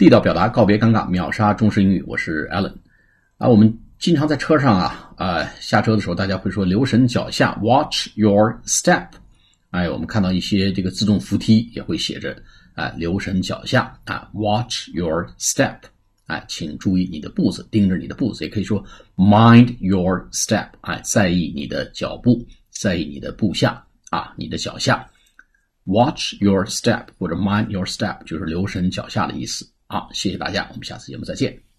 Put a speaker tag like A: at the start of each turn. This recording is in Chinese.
A: 地道表达，告别尴尬，秒杀中式英语。我是 Allen，啊，我们经常在车上啊啊下车的时候，大家会说留神脚下，Watch your step。哎，我们看到一些这个自动扶梯也会写着啊，留神脚下啊，Watch your step。哎，请注意你的步子，盯着你的步子，也可以说 Mind your step。哎，在意你的脚步，在意你的步下啊，你的脚下。Watch your step 或者 Mind your step 就是留神脚下的意思。好，谢谢大家，我们下次节目再见。